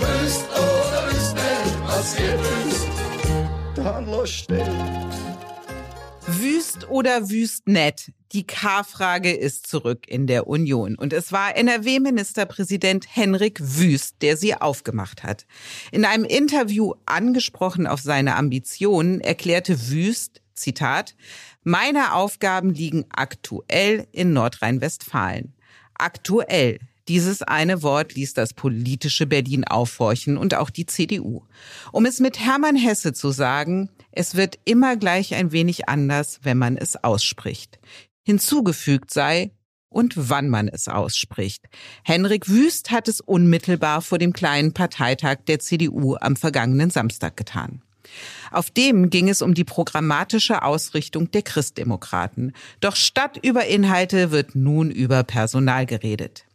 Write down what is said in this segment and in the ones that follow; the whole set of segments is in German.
Wüst oder wüst nicht, was geht wüst dann steht. Wüst oder wüst nett? Die K-Frage ist zurück in der Union. Und es war NRW-Ministerpräsident Henrik Wüst, der sie aufgemacht hat. In einem Interview angesprochen auf seine Ambitionen erklärte Wüst, Zitat, meine Aufgaben liegen aktuell in Nordrhein-Westfalen. Aktuell. Dieses eine Wort ließ das politische Berlin aufhorchen und auch die CDU. Um es mit Hermann Hesse zu sagen, es wird immer gleich ein wenig anders, wenn man es ausspricht. Hinzugefügt sei, und wann man es ausspricht. Henrik Wüst hat es unmittelbar vor dem kleinen Parteitag der CDU am vergangenen Samstag getan. Auf dem ging es um die programmatische Ausrichtung der Christdemokraten. Doch statt über Inhalte wird nun über Personal geredet.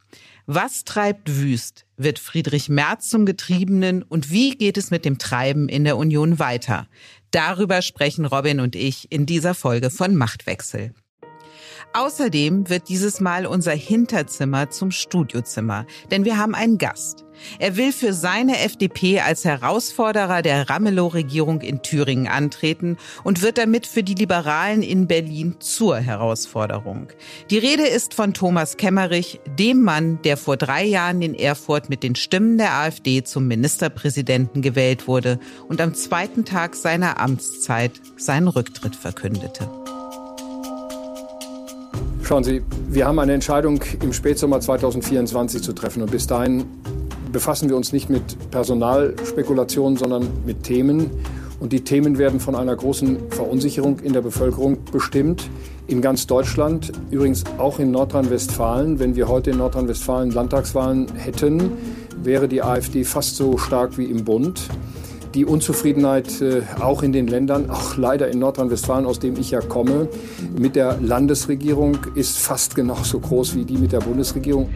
Was treibt Wüst? Wird Friedrich Merz zum Getriebenen? Und wie geht es mit dem Treiben in der Union weiter? Darüber sprechen Robin und ich in dieser Folge von Machtwechsel. Außerdem wird dieses Mal unser Hinterzimmer zum Studiozimmer, denn wir haben einen Gast. Er will für seine FDP als Herausforderer der Ramelow-Regierung in Thüringen antreten und wird damit für die Liberalen in Berlin zur Herausforderung. Die Rede ist von Thomas Kemmerich, dem Mann, der vor drei Jahren in Erfurt mit den Stimmen der AfD zum Ministerpräsidenten gewählt wurde und am zweiten Tag seiner Amtszeit seinen Rücktritt verkündete. Schauen Sie, wir haben eine Entscheidung im Spätsommer 2024 zu treffen und bis dahin befassen wir uns nicht mit Personalspekulationen, sondern mit Themen. Und die Themen werden von einer großen Verunsicherung in der Bevölkerung bestimmt. In ganz Deutschland, übrigens auch in Nordrhein-Westfalen. Wenn wir heute in Nordrhein-Westfalen Landtagswahlen hätten, wäre die AfD fast so stark wie im Bund. Die Unzufriedenheit äh, auch in den Ländern, auch leider in Nordrhein-Westfalen, aus dem ich ja komme, mit der Landesregierung ist fast genauso groß wie die mit der Bundesregierung.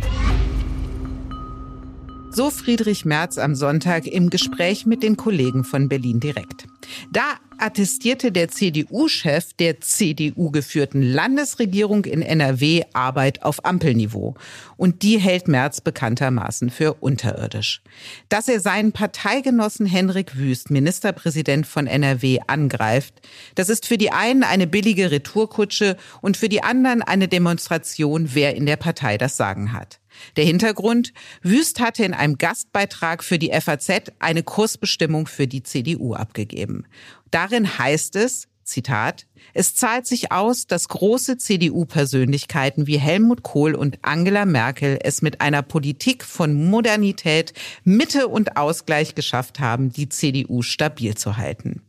So Friedrich Merz am Sonntag im Gespräch mit den Kollegen von Berlin direkt. Da attestierte der CDU-Chef der CDU-geführten Landesregierung in NRW Arbeit auf Ampelniveau. Und die hält Merz bekanntermaßen für unterirdisch. Dass er seinen Parteigenossen Henrik Wüst, Ministerpräsident von NRW, angreift, das ist für die einen eine billige Retourkutsche und für die anderen eine Demonstration, wer in der Partei das Sagen hat. Der Hintergrund, Wüst hatte in einem Gastbeitrag für die FAZ eine Kursbestimmung für die CDU abgegeben. Darin heißt es, Zitat, es zahlt sich aus, dass große CDU-Persönlichkeiten wie Helmut Kohl und Angela Merkel es mit einer Politik von Modernität, Mitte und Ausgleich geschafft haben, die CDU stabil zu halten.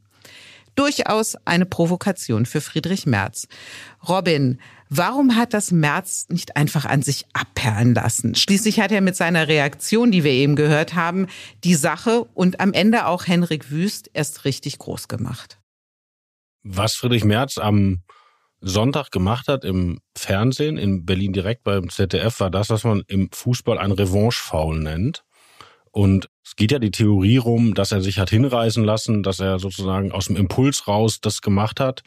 Durchaus eine Provokation für Friedrich Merz. Robin, Warum hat das Merz nicht einfach an sich abperlen lassen? Schließlich hat er mit seiner Reaktion, die wir eben gehört haben, die Sache und am Ende auch Henrik Wüst erst richtig groß gemacht. Was Friedrich Merz am Sonntag gemacht hat im Fernsehen, in Berlin direkt beim ZDF, war das, was man im Fußball ein Revanche-Foul nennt. Und es geht ja die Theorie rum, dass er sich hat hinreißen lassen, dass er sozusagen aus dem Impuls raus das gemacht hat.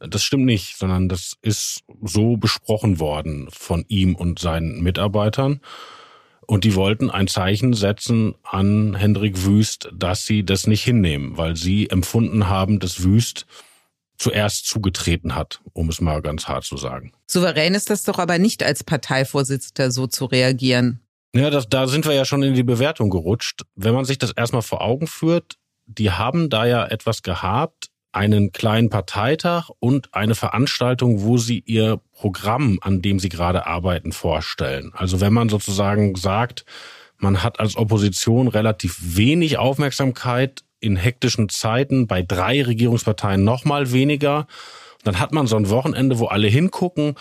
Das stimmt nicht, sondern das ist so besprochen worden von ihm und seinen Mitarbeitern. Und die wollten ein Zeichen setzen an Hendrik Wüst, dass sie das nicht hinnehmen, weil sie empfunden haben, dass Wüst zuerst zugetreten hat, um es mal ganz hart zu sagen. Souverän ist das doch aber nicht als Parteivorsitzender so zu reagieren. Ja, das, da sind wir ja schon in die Bewertung gerutscht. Wenn man sich das erstmal vor Augen führt, die haben da ja etwas gehabt, einen kleinen Parteitag und eine Veranstaltung, wo sie ihr Programm, an dem sie gerade arbeiten, vorstellen. Also wenn man sozusagen sagt, man hat als Opposition relativ wenig Aufmerksamkeit in hektischen Zeiten, bei drei Regierungsparteien nochmal weniger, dann hat man so ein Wochenende, wo alle hingucken,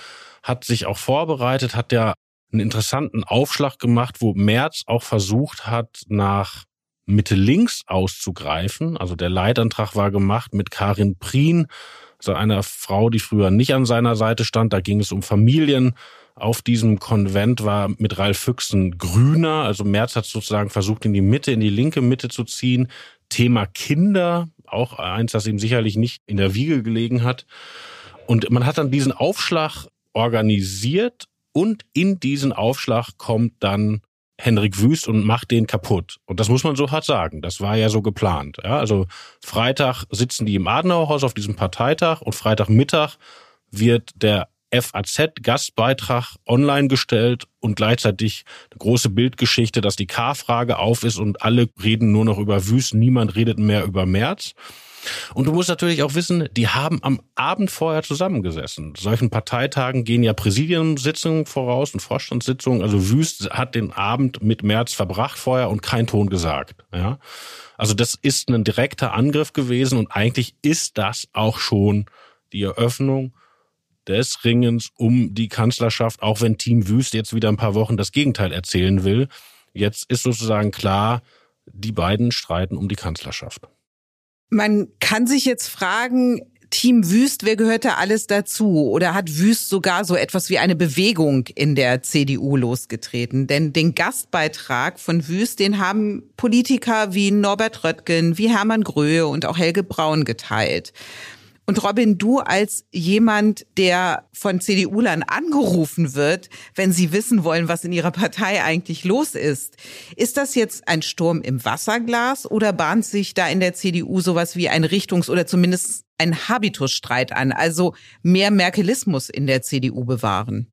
hat sich auch vorbereitet, hat ja einen interessanten Aufschlag gemacht, wo Merz auch versucht hat, nach Mitte links auszugreifen. Also der Leitantrag war gemacht mit Karin Prien, also einer Frau, die früher nicht an seiner Seite stand. Da ging es um Familien. Auf diesem Konvent war mit Ralf Füchsen Grüner. Also Merz hat sozusagen versucht, in die Mitte, in die linke Mitte zu ziehen. Thema Kinder, auch eins, das ihm sicherlich nicht in der Wiege gelegen hat. Und man hat dann diesen Aufschlag organisiert und in diesen Aufschlag kommt dann Henrik Wüst und macht den kaputt. Und das muss man so hart sagen. Das war ja so geplant. Ja, also Freitag sitzen die im Adenauerhaus auf diesem Parteitag und Freitagmittag wird der FAZ-Gastbeitrag online gestellt und gleichzeitig eine große Bildgeschichte, dass die K-Frage auf ist und alle reden nur noch über Wüst, niemand redet mehr über März. Und du musst natürlich auch wissen, die haben am Abend vorher zusammengesessen. Solchen Parteitagen gehen ja Präsidiumssitzungen voraus und Vorstandssitzungen. Also Wüst hat den Abend mit März verbracht vorher und kein Ton gesagt. Ja, also das ist ein direkter Angriff gewesen und eigentlich ist das auch schon die Eröffnung des Ringens um die Kanzlerschaft, auch wenn Team Wüst jetzt wieder ein paar Wochen das Gegenteil erzählen will. Jetzt ist sozusagen klar, die beiden streiten um die Kanzlerschaft. Man kann sich jetzt fragen, Team Wüst, wer gehört da alles dazu? Oder hat Wüst sogar so etwas wie eine Bewegung in der CDU losgetreten? Denn den Gastbeitrag von Wüst, den haben Politiker wie Norbert Röttgen, wie Hermann Gröhe und auch Helge Braun geteilt. Und Robin, du als jemand, der von CDU-Lern angerufen wird, wenn sie wissen wollen, was in ihrer Partei eigentlich los ist, ist das jetzt ein Sturm im Wasserglas oder bahnt sich da in der CDU sowas wie ein Richtungs- oder zumindest ein Habitusstreit an, also mehr Merkelismus in der CDU bewahren?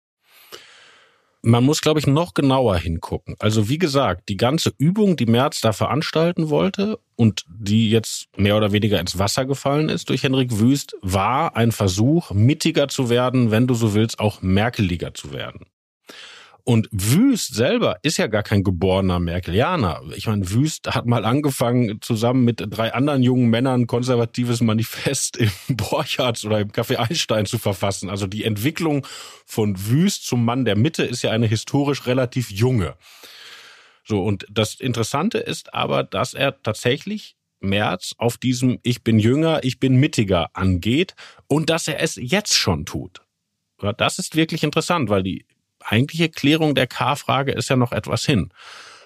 Man muss, glaube ich, noch genauer hingucken. Also wie gesagt, die ganze Übung, die Merz da veranstalten wollte und die jetzt mehr oder weniger ins Wasser gefallen ist durch Henrik Wüst, war ein Versuch, mittiger zu werden, wenn du so willst, auch merkeliger zu werden. Und Wüst selber ist ja gar kein geborener Merkelianer. Ich meine, Wüst hat mal angefangen, zusammen mit drei anderen jungen Männern konservatives Manifest im Borchards oder im Café Einstein zu verfassen. Also die Entwicklung von Wüst zum Mann der Mitte ist ja eine historisch relativ junge. So, und das Interessante ist aber, dass er tatsächlich März auf diesem Ich bin jünger, ich bin mittiger angeht und dass er es jetzt schon tut. Das ist wirklich interessant, weil die eigentliche Klärung der K-Frage ist ja noch etwas hin.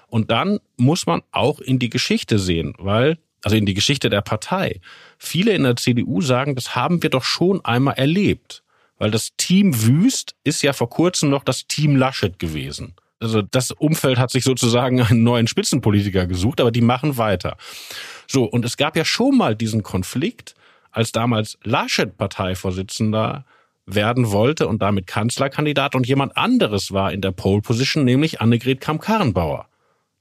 Und dann muss man auch in die Geschichte sehen, weil, also in die Geschichte der Partei. Viele in der CDU sagen, das haben wir doch schon einmal erlebt. Weil das Team Wüst ist ja vor kurzem noch das Team Laschet gewesen. Also das Umfeld hat sich sozusagen einen neuen Spitzenpolitiker gesucht, aber die machen weiter. So, und es gab ja schon mal diesen Konflikt, als damals Laschet Parteivorsitzender werden wollte und damit Kanzlerkandidat und jemand anderes war in der Pole Position, nämlich Annegret Kramp-Karrenbauer.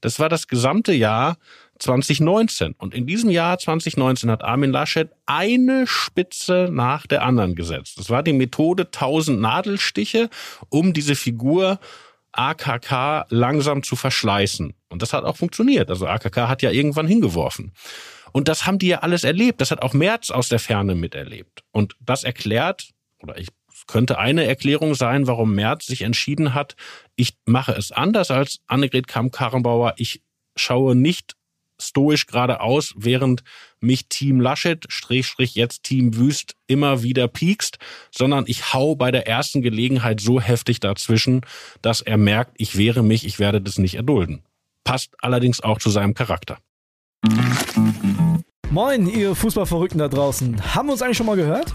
Das war das gesamte Jahr 2019. Und in diesem Jahr 2019 hat Armin Laschet eine Spitze nach der anderen gesetzt. Das war die Methode 1000 Nadelstiche, um diese Figur AKK langsam zu verschleißen. Und das hat auch funktioniert. Also AKK hat ja irgendwann hingeworfen. Und das haben die ja alles erlebt. Das hat auch Merz aus der Ferne miterlebt. Und das erklärt, oder ich könnte eine Erklärung sein, warum Merz sich entschieden hat, ich mache es anders als Annegret Kamm-Karrenbauer. Ich schaue nicht stoisch geradeaus, während mich Team Laschet, Strich, Strich, jetzt Team Wüst immer wieder piekst, sondern ich hau bei der ersten Gelegenheit so heftig dazwischen, dass er merkt, ich wehre mich, ich werde das nicht erdulden. Passt allerdings auch zu seinem Charakter. Moin, ihr Fußballverrückten da draußen. Haben wir uns eigentlich schon mal gehört?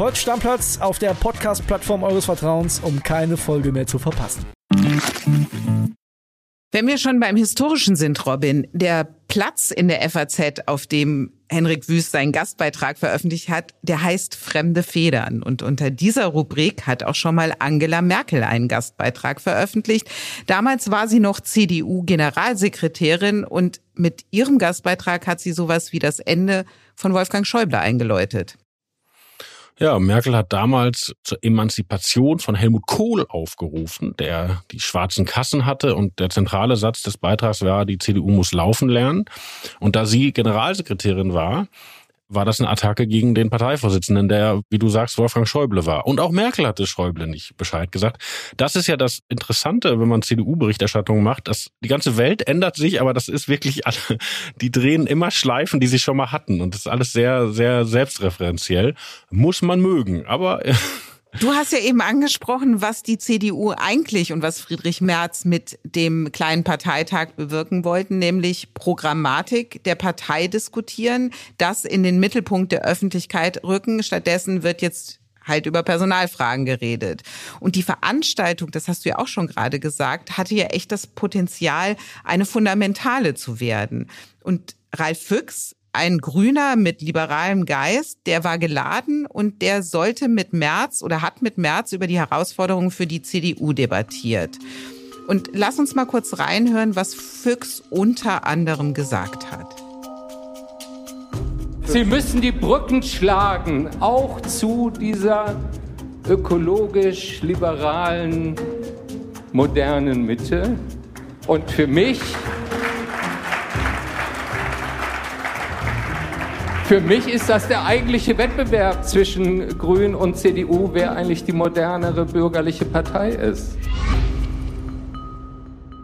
Folgt Stammplatz auf der Podcast-Plattform eures Vertrauens, um keine Folge mehr zu verpassen. Wenn wir schon beim Historischen sind, Robin, der Platz in der FAZ, auf dem Henrik Wüst seinen Gastbeitrag veröffentlicht hat, der heißt Fremde Federn. Und unter dieser Rubrik hat auch schon mal Angela Merkel einen Gastbeitrag veröffentlicht. Damals war sie noch CDU-Generalsekretärin und mit ihrem Gastbeitrag hat sie sowas wie das Ende von Wolfgang Schäuble eingeläutet. Ja, Merkel hat damals zur Emanzipation von Helmut Kohl aufgerufen, der die schwarzen Kassen hatte und der zentrale Satz des Beitrags war, die CDU muss laufen lernen. Und da sie Generalsekretärin war, war das eine Attacke gegen den Parteivorsitzenden, der, wie du sagst, Wolfgang Schäuble war. Und auch Merkel hatte Schäuble nicht Bescheid gesagt. Das ist ja das Interessante, wenn man CDU-Berichterstattung macht, dass die ganze Welt ändert sich, aber das ist wirklich alle, die drehen immer Schleifen, die sie schon mal hatten. Und das ist alles sehr, sehr selbstreferenziell. Muss man mögen. Aber Du hast ja eben angesprochen, was die CDU eigentlich und was Friedrich Merz mit dem kleinen Parteitag bewirken wollten, nämlich Programmatik der Partei diskutieren, das in den Mittelpunkt der Öffentlichkeit rücken. Stattdessen wird jetzt halt über Personalfragen geredet. Und die Veranstaltung, das hast du ja auch schon gerade gesagt, hatte ja echt das Potenzial, eine fundamentale zu werden. Und Ralf Füchs, ein Grüner mit liberalem Geist, der war geladen und der sollte mit März oder hat mit März über die Herausforderungen für die CDU debattiert. Und lass uns mal kurz reinhören, was Füchs unter anderem gesagt hat. Sie müssen die Brücken schlagen, auch zu dieser ökologisch liberalen, modernen Mitte. Und für mich Für mich ist das der eigentliche Wettbewerb zwischen Grün und CDU, wer eigentlich die modernere bürgerliche Partei ist.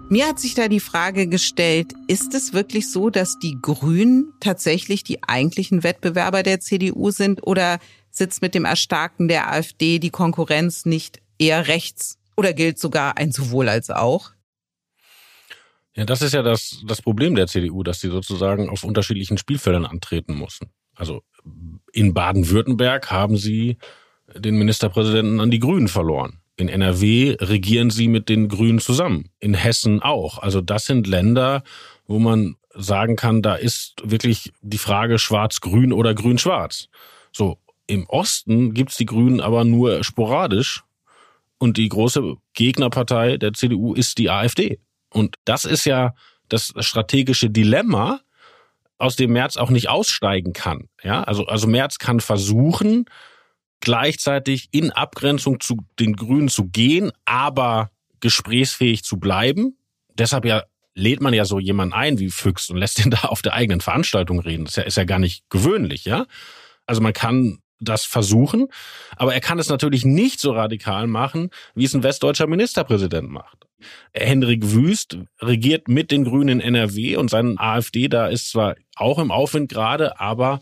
Mir hat sich da die Frage gestellt, ist es wirklich so, dass die Grünen tatsächlich die eigentlichen Wettbewerber der CDU sind oder sitzt mit dem Erstarken der AfD die Konkurrenz nicht eher rechts oder gilt sogar ein sowohl als auch? Ja, das ist ja das, das Problem der CDU, dass sie sozusagen auf unterschiedlichen Spielfeldern antreten müssen. Also in Baden-Württemberg haben sie den Ministerpräsidenten an die Grünen verloren. In NRW regieren sie mit den Grünen zusammen. In Hessen auch. Also das sind Länder, wo man sagen kann, da ist wirklich die Frage schwarz-grün oder grün-schwarz. So, im Osten gibt's die Grünen aber nur sporadisch. Und die große Gegnerpartei der CDU ist die AfD. Und das ist ja das strategische Dilemma, aus dem März auch nicht aussteigen kann. Ja, also, also März kann versuchen, gleichzeitig in Abgrenzung zu den Grünen zu gehen, aber gesprächsfähig zu bleiben. Deshalb ja lädt man ja so jemanden ein wie Füchs und lässt ihn da auf der eigenen Veranstaltung reden. Das ist ja, ist ja gar nicht gewöhnlich, ja. Also man kann das versuchen, aber er kann es natürlich nicht so radikal machen, wie es ein westdeutscher Ministerpräsident macht. Hendrik Wüst regiert mit den Grünen in NRW und sein AfD da ist zwar auch im Aufwind gerade, aber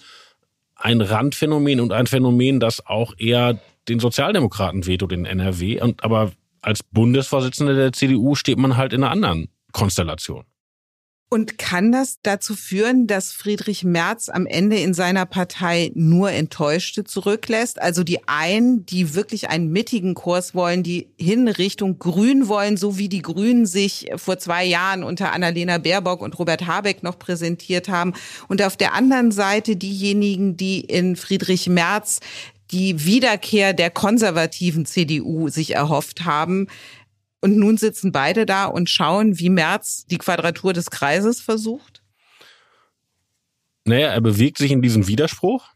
ein Randphänomen und ein Phänomen, das auch eher den Sozialdemokraten wehtut in NRW. Und aber als Bundesvorsitzender der CDU steht man halt in einer anderen Konstellation. Und kann das dazu führen, dass Friedrich Merz am Ende in seiner Partei nur Enttäuschte zurücklässt? Also die einen, die wirklich einen mittigen Kurs wollen, die hin Richtung Grün wollen, so wie die Grünen sich vor zwei Jahren unter Annalena Baerbock und Robert Habeck noch präsentiert haben. Und auf der anderen Seite diejenigen, die in Friedrich Merz die Wiederkehr der konservativen CDU sich erhofft haben. Und nun sitzen beide da und schauen, wie Merz die Quadratur des Kreises versucht? Naja, er bewegt sich in diesem Widerspruch,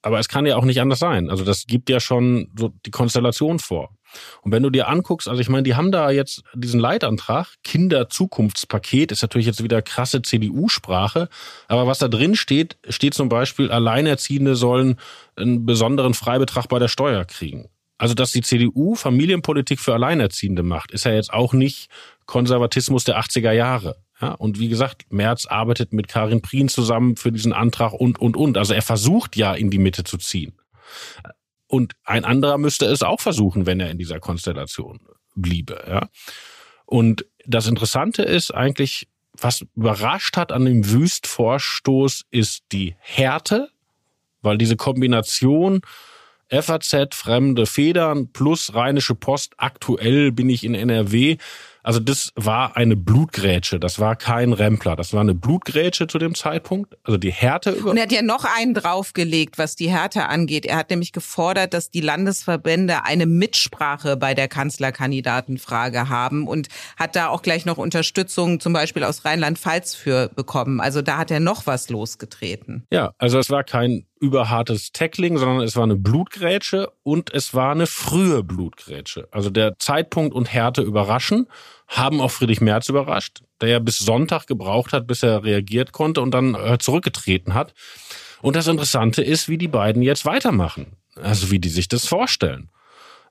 aber es kann ja auch nicht anders sein. Also das gibt ja schon so die Konstellation vor. Und wenn du dir anguckst, also ich meine, die haben da jetzt diesen Leitantrag, Kinderzukunftspaket, ist natürlich jetzt wieder krasse CDU-Sprache, aber was da drin steht, steht zum Beispiel, Alleinerziehende sollen einen besonderen Freibetrag bei der Steuer kriegen. Also, dass die CDU Familienpolitik für Alleinerziehende macht, ist ja jetzt auch nicht Konservatismus der 80er Jahre. Ja, und wie gesagt, Merz arbeitet mit Karin Prien zusammen für diesen Antrag und, und, und. Also er versucht ja in die Mitte zu ziehen. Und ein anderer müsste es auch versuchen, wenn er in dieser Konstellation bliebe. Ja. Und das Interessante ist eigentlich, was überrascht hat an dem Wüstvorstoß, ist die Härte, weil diese Kombination FAZ, fremde Federn plus Rheinische Post. Aktuell bin ich in NRW. Also das war eine Blutgrätsche, das war kein Rempler, das war eine Blutgrätsche zu dem Zeitpunkt. Also die Härte über. Und er hat ja noch einen draufgelegt, was die Härte angeht. Er hat nämlich gefordert, dass die Landesverbände eine Mitsprache bei der Kanzlerkandidatenfrage haben und hat da auch gleich noch Unterstützung zum Beispiel aus Rheinland-Pfalz für bekommen. Also da hat er noch was losgetreten. Ja, also es war kein überhartes Tackling, sondern es war eine Blutgrätsche und es war eine frühe Blutgrätsche. Also der Zeitpunkt und Härte überraschen, haben auch Friedrich Merz überrascht, der ja bis Sonntag gebraucht hat, bis er reagiert konnte und dann äh, zurückgetreten hat. Und das Interessante ist, wie die beiden jetzt weitermachen. Also wie die sich das vorstellen.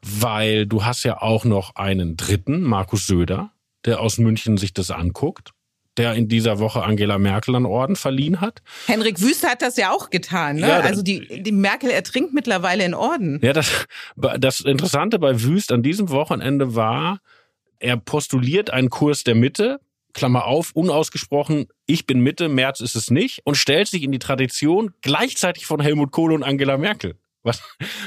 Weil du hast ja auch noch einen dritten, Markus Söder, der aus München sich das anguckt der in dieser Woche Angela Merkel einen Orden verliehen hat. Henrik Wüste hat das ja auch getan. Ne? Ja, also die, die Merkel ertrinkt mittlerweile in Orden. Ja, das, das Interessante bei Wüst an diesem Wochenende war, er postuliert einen Kurs der Mitte, Klammer auf, unausgesprochen, ich bin Mitte, März ist es nicht, und stellt sich in die Tradition gleichzeitig von Helmut Kohl und Angela Merkel. Was,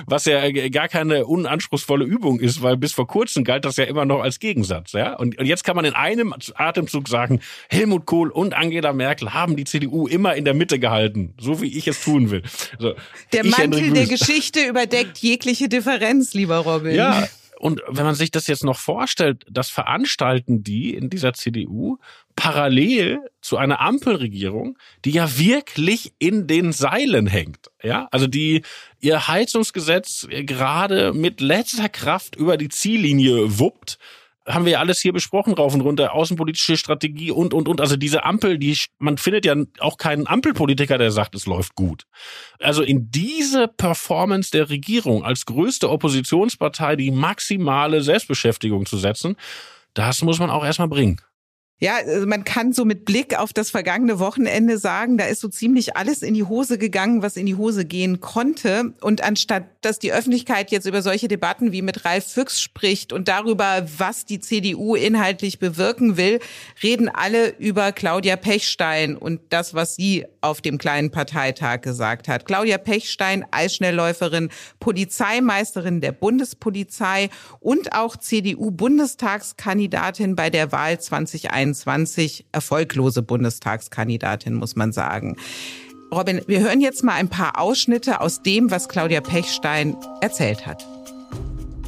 was ja gar keine unanspruchsvolle Übung ist, weil bis vor kurzem galt das ja immer noch als Gegensatz, ja. Und, und jetzt kann man in einem Atemzug sagen, Helmut Kohl und Angela Merkel haben die CDU immer in der Mitte gehalten, so wie ich es tun will. So, der Mantel der Geschichte überdeckt jegliche Differenz, lieber Robin. Ja, und wenn man sich das jetzt noch vorstellt, das veranstalten die in dieser CDU parallel zu einer Ampelregierung, die ja wirklich in den Seilen hängt. Ja, also die ihr Heizungsgesetz gerade mit letzter Kraft über die Ziellinie wuppt haben wir ja alles hier besprochen, rauf und runter, außenpolitische Strategie und, und, und. Also diese Ampel, die, man findet ja auch keinen Ampelpolitiker, der sagt, es läuft gut. Also in diese Performance der Regierung als größte Oppositionspartei die maximale Selbstbeschäftigung zu setzen, das muss man auch erstmal bringen. Ja, also man kann so mit Blick auf das vergangene Wochenende sagen, da ist so ziemlich alles in die Hose gegangen, was in die Hose gehen konnte. Und anstatt, dass die Öffentlichkeit jetzt über solche Debatten wie mit Ralf Füchs spricht und darüber, was die CDU inhaltlich bewirken will, reden alle über Claudia Pechstein und das, was sie auf dem kleinen Parteitag gesagt hat. Claudia Pechstein, Eisschnellläuferin, Polizeimeisterin der Bundespolizei und auch CDU-Bundestagskandidatin bei der Wahl 2021. 2021 erfolglose Bundestagskandidatin, muss man sagen. Robin, wir hören jetzt mal ein paar Ausschnitte aus dem, was Claudia Pechstein erzählt hat.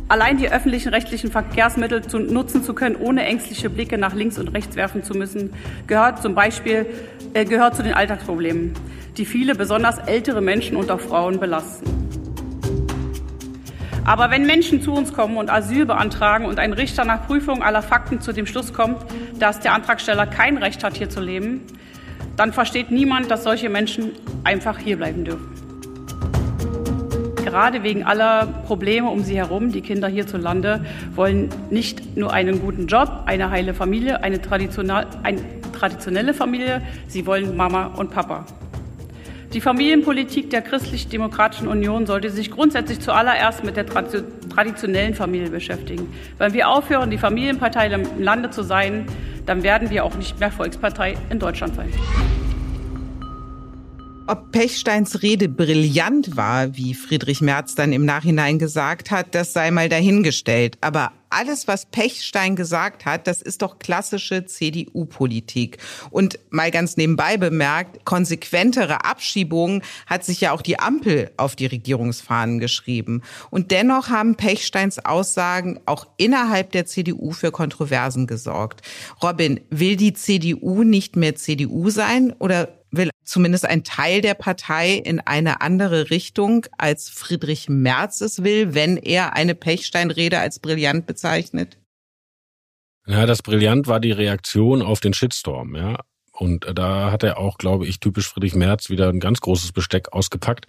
Allein die öffentlichen rechtlichen Verkehrsmittel zu nutzen zu können, ohne ängstliche Blicke nach links und rechts werfen zu müssen, gehört zum Beispiel äh, gehört zu den Alltagsproblemen, die viele, besonders ältere Menschen und auch Frauen belasten. Aber wenn Menschen zu uns kommen und Asyl beantragen und ein Richter nach Prüfung aller Fakten zu dem Schluss kommt, dass der Antragsteller kein Recht hat, hier zu leben, dann versteht niemand, dass solche Menschen einfach hierbleiben dürfen. Gerade wegen aller Probleme um sie herum, die Kinder hierzulande wollen nicht nur einen guten Job, eine heile Familie, eine, eine traditionelle Familie, sie wollen Mama und Papa. Die Familienpolitik der Christlich-Demokratischen Union sollte sich grundsätzlich zuallererst mit der traditionellen Familie beschäftigen. Wenn wir aufhören, die Familienpartei im Lande zu sein, dann werden wir auch nicht mehr Volkspartei in Deutschland sein. Ob Pechsteins Rede brillant war, wie Friedrich Merz dann im Nachhinein gesagt hat, das sei mal dahingestellt. Aber alles, was Pechstein gesagt hat, das ist doch klassische CDU-Politik. Und mal ganz nebenbei bemerkt, konsequentere Abschiebungen hat sich ja auch die Ampel auf die Regierungsfahnen geschrieben. Und dennoch haben Pechsteins Aussagen auch innerhalb der CDU für Kontroversen gesorgt. Robin, will die CDU nicht mehr CDU sein oder will zumindest ein Teil der Partei in eine andere Richtung, als Friedrich Merz es will, wenn er eine Pechsteinrede als brillant bezeichnet? Ja, das brillant war die Reaktion auf den Shitstorm, ja. Und da hat er auch, glaube ich, typisch Friedrich Merz wieder ein ganz großes Besteck ausgepackt.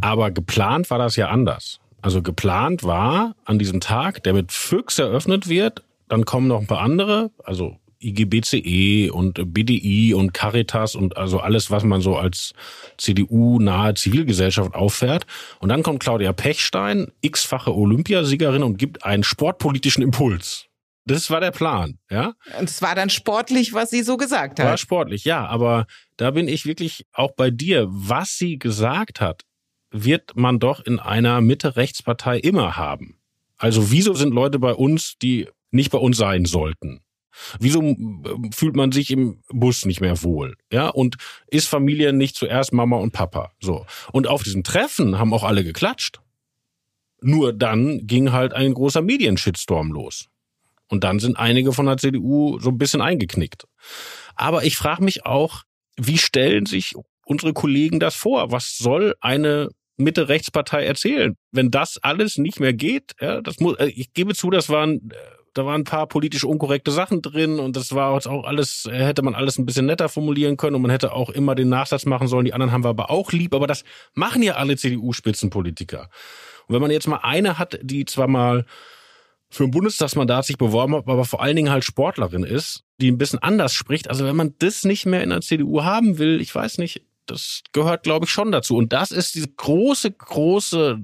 Aber geplant war das ja anders. Also geplant war an diesem Tag, der mit Füchs eröffnet wird, dann kommen noch ein paar andere, also IGBCE und BDI und Caritas und also alles, was man so als CDU-nahe Zivilgesellschaft auffährt. Und dann kommt Claudia Pechstein, x-fache Olympiasiegerin und gibt einen sportpolitischen Impuls. Das war der Plan, ja. Und es war dann sportlich, was sie so gesagt hat. War sportlich, ja. Aber da bin ich wirklich auch bei dir. Was sie gesagt hat, wird man doch in einer Mitte-Rechtspartei immer haben. Also wieso sind Leute bei uns, die nicht bei uns sein sollten? Wieso äh, fühlt man sich im Bus nicht mehr wohl? Ja, und ist Familie nicht zuerst Mama und Papa? So. Und auf diesem Treffen haben auch alle geklatscht. Nur dann ging halt ein großer Medienshitstorm los. Und dann sind einige von der CDU so ein bisschen eingeknickt. Aber ich frage mich auch, wie stellen sich unsere Kollegen das vor? Was soll eine Mitte-Rechtspartei erzählen? Wenn das alles nicht mehr geht, ja, das muss, äh, ich gebe zu, das waren, äh, da waren ein paar politisch unkorrekte Sachen drin und das war jetzt auch alles, äh, hätte man alles ein bisschen netter formulieren können und man hätte auch immer den Nachsatz machen sollen, die anderen haben wir aber auch lieb, aber das machen ja alle CDU-Spitzenpolitiker. Und wenn man jetzt mal eine hat, die zwar mal für ein Bundestagsmandat sich beworben hat, aber vor allen Dingen halt Sportlerin ist, die ein bisschen anders spricht. Also wenn man das nicht mehr in der CDU haben will, ich weiß nicht, das gehört, glaube ich, schon dazu. Und das ist diese große, große,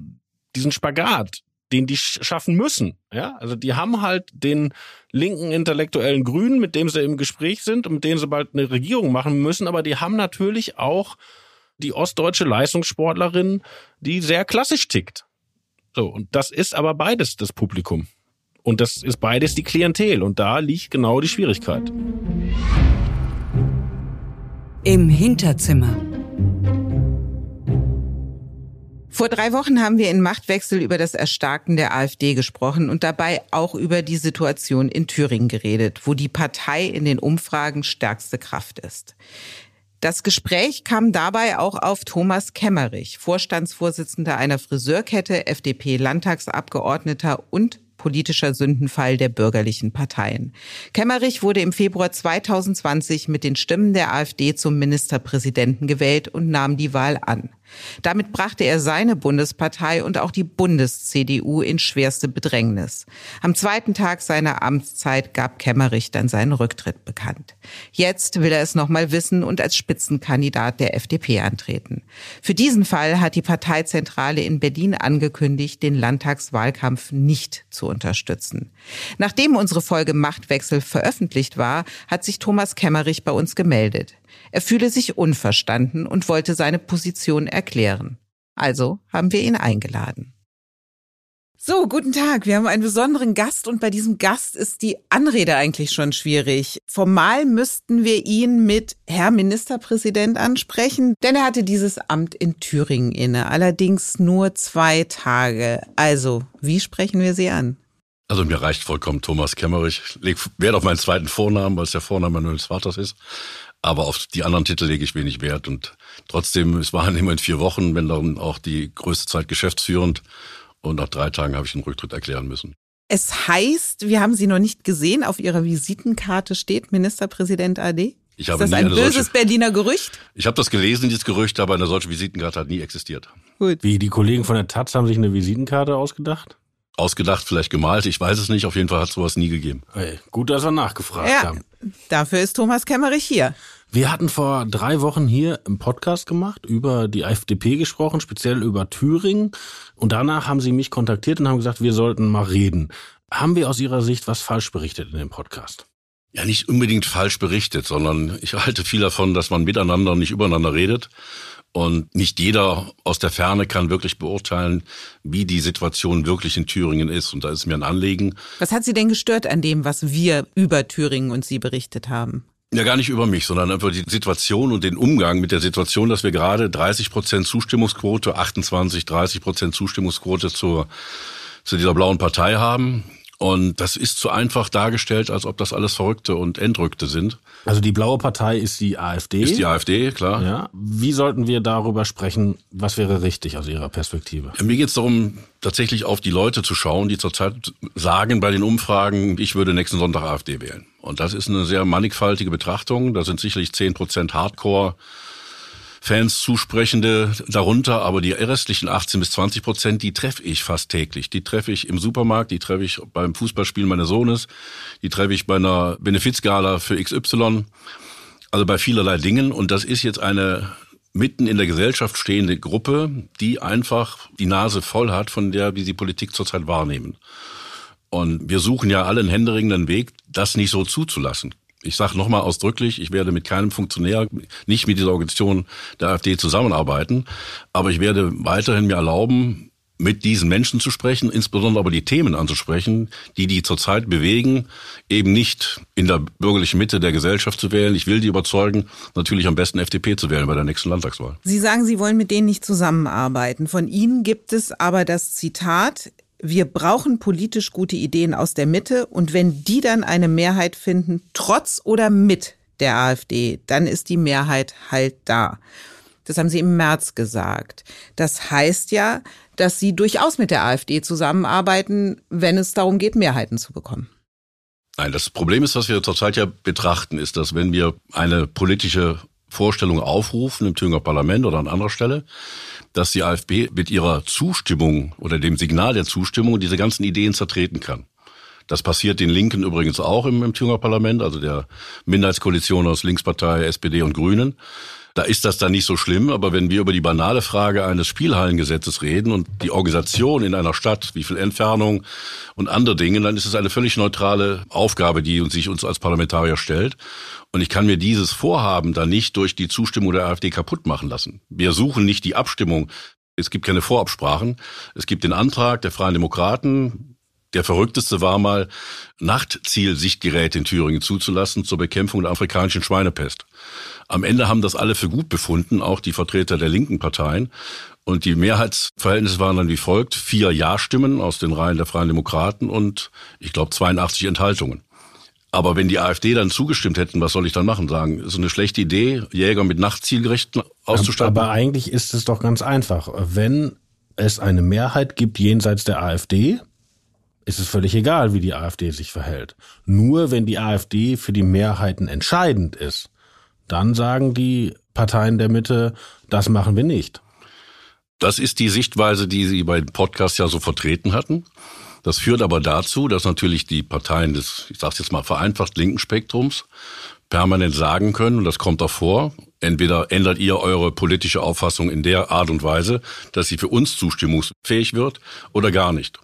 diesen Spagat, den die schaffen müssen. Ja, also die haben halt den linken intellektuellen Grünen, mit dem sie im Gespräch sind und mit denen sie bald eine Regierung machen müssen, aber die haben natürlich auch die ostdeutsche Leistungssportlerin, die sehr klassisch tickt. So, und das ist aber beides das Publikum. Und das ist beides die Klientel. Und da liegt genau die Schwierigkeit. Im Hinterzimmer. Vor drei Wochen haben wir in Machtwechsel über das Erstarken der AfD gesprochen und dabei auch über die Situation in Thüringen geredet, wo die Partei in den Umfragen stärkste Kraft ist. Das Gespräch kam dabei auch auf Thomas Kemmerich, Vorstandsvorsitzender einer Friseurkette, FDP-Landtagsabgeordneter und politischer Sündenfall der bürgerlichen Parteien. Kemmerich wurde im Februar 2020 mit den Stimmen der AfD zum Ministerpräsidenten gewählt und nahm die Wahl an. Damit brachte er seine Bundespartei und auch die Bundes-CDU in schwerste Bedrängnis. Am zweiten Tag seiner Amtszeit gab Kemmerich dann seinen Rücktritt bekannt. Jetzt will er es nochmal wissen und als Spitzenkandidat der FDP antreten. Für diesen Fall hat die Parteizentrale in Berlin angekündigt, den Landtagswahlkampf nicht zu unterstützen. Nachdem unsere Folge Machtwechsel veröffentlicht war, hat sich Thomas Kemmerich bei uns gemeldet. Er fühle sich unverstanden und wollte seine Position erklären. Also haben wir ihn eingeladen. So, guten Tag. Wir haben einen besonderen Gast und bei diesem Gast ist die Anrede eigentlich schon schwierig. Formal müssten wir ihn mit Herr Ministerpräsident ansprechen, denn er hatte dieses Amt in Thüringen inne, allerdings nur zwei Tage. Also, wie sprechen wir Sie an? Also mir reicht vollkommen Thomas Kemmerich. Ich leg Wert auf meinen zweiten Vornamen, weil es der Vorname meines Vaters ist. Aber auf die anderen Titel lege ich wenig Wert. Und trotzdem, es waren immerhin vier Wochen, wenn dann auch die größte Zeit geschäftsführend. Und nach drei Tagen habe ich den Rücktritt erklären müssen. Es heißt, wir haben Sie noch nicht gesehen, auf Ihrer Visitenkarte steht Ministerpräsident AD? Ich habe ist das ein böses solche, Berliner Gerücht? Ich habe das gelesen, dieses Gerücht, aber eine solche Visitenkarte hat nie existiert. Gut. Wie, die Kollegen von der Taz haben sich eine Visitenkarte ausgedacht? Ausgedacht, vielleicht gemalt, ich weiß es nicht. Auf jeden Fall hat es sowas nie gegeben. Hey, gut, dass wir nachgefragt ja, haben. Dafür ist Thomas Kemmerich hier. Wir hatten vor drei Wochen hier im Podcast gemacht, über die FDP gesprochen, speziell über Thüringen. Und danach haben sie mich kontaktiert und haben gesagt, wir sollten mal reden. Haben wir aus Ihrer Sicht was falsch berichtet in dem Podcast? Ja, nicht unbedingt falsch berichtet, sondern ich halte viel davon, dass man miteinander und nicht übereinander redet. Und nicht jeder aus der Ferne kann wirklich beurteilen, wie die Situation wirklich in Thüringen ist. Und da ist mir ein Anliegen. Was hat Sie denn gestört an dem, was wir über Thüringen und Sie berichtet haben? Ja, gar nicht über mich, sondern über die Situation und den Umgang mit der Situation, dass wir gerade 30 Prozent Zustimmungsquote, 28, 30 Prozent Zustimmungsquote zur, zu dieser blauen Partei haben. Und das ist zu einfach dargestellt, als ob das alles Verrückte und Entrückte sind. Also die blaue Partei ist die AfD. Ist die AfD, klar. Ja. Wie sollten wir darüber sprechen? Was wäre richtig aus Ihrer Perspektive? Mir geht es darum, tatsächlich auf die Leute zu schauen, die zurzeit sagen bei den Umfragen, ich würde nächsten Sonntag AfD wählen. Und das ist eine sehr mannigfaltige Betrachtung. Da sind sicherlich zehn Prozent Hardcore Fans zusprechende darunter, aber die restlichen 18 bis 20 Prozent, die treffe ich fast täglich. Die treffe ich im Supermarkt, die treffe ich beim Fußballspielen meines Sohnes, die treffe ich bei einer Benefizgala für XY, also bei vielerlei Dingen. Und das ist jetzt eine mitten in der Gesellschaft stehende Gruppe, die einfach die Nase voll hat von der, wie sie Politik zurzeit wahrnehmen. Und wir suchen ja alle einen händeringenden Weg, das nicht so zuzulassen ich sage nochmal ausdrücklich, ich werde mit keinem Funktionär, nicht mit dieser Organisation der AfD zusammenarbeiten, aber ich werde weiterhin mir erlauben, mit diesen Menschen zu sprechen, insbesondere aber die Themen anzusprechen, die die zurzeit bewegen, eben nicht in der bürgerlichen Mitte der Gesellschaft zu wählen. Ich will die überzeugen, natürlich am besten FDP zu wählen bei der nächsten Landtagswahl. Sie sagen, Sie wollen mit denen nicht zusammenarbeiten. Von Ihnen gibt es aber das Zitat, wir brauchen politisch gute Ideen aus der Mitte und wenn die dann eine Mehrheit finden, trotz oder mit der AfD, dann ist die Mehrheit halt da. Das haben Sie im März gesagt. Das heißt ja, dass Sie durchaus mit der AfD zusammenarbeiten, wenn es darum geht, Mehrheiten zu bekommen. Nein, das Problem ist, was wir zurzeit ja betrachten, ist, dass wenn wir eine politische Vorstellung aufrufen im Thüringer Parlament oder an anderer Stelle, dass die AfD mit ihrer Zustimmung oder dem Signal der Zustimmung diese ganzen Ideen zertreten kann. Das passiert den Linken übrigens auch im, im Thüringer Parlament, also der Minderheitskoalition aus Linkspartei, SPD und Grünen. Da ist das dann nicht so schlimm, aber wenn wir über die banale Frage eines Spielhallengesetzes reden und die Organisation in einer Stadt, wie viel Entfernung und andere Dinge, dann ist es eine völlig neutrale Aufgabe, die sich uns als Parlamentarier stellt. Und ich kann mir dieses Vorhaben dann nicht durch die Zustimmung der AfD kaputt machen lassen. Wir suchen nicht die Abstimmung. Es gibt keine Vorabsprachen. Es gibt den Antrag der Freien Demokraten, der verrückteste war mal, Nachtzielsichtgeräte in Thüringen zuzulassen zur Bekämpfung der afrikanischen Schweinepest. Am Ende haben das alle für gut befunden, auch die Vertreter der linken Parteien. Und die Mehrheitsverhältnisse waren dann wie folgt. Vier Ja-Stimmen aus den Reihen der Freien Demokraten und ich glaube 82 Enthaltungen. Aber wenn die AfD dann zugestimmt hätten, was soll ich dann machen? Sagen, ist eine schlechte Idee, Jäger mit Nachtzielgerichten auszustatten? Aber eigentlich ist es doch ganz einfach. Wenn es eine Mehrheit gibt jenseits der AfD, ist es völlig egal, wie die AfD sich verhält. Nur wenn die AfD für die Mehrheiten entscheidend ist, dann sagen die Parteien der Mitte, das machen wir nicht. Das ist die Sichtweise, die Sie bei Podcast ja so vertreten hatten. Das führt aber dazu, dass natürlich die Parteien des, ich sage jetzt mal vereinfacht, linken Spektrums permanent sagen können, und das kommt auch vor, entweder ändert ihr eure politische Auffassung in der Art und Weise, dass sie für uns zustimmungsfähig wird, oder gar nicht.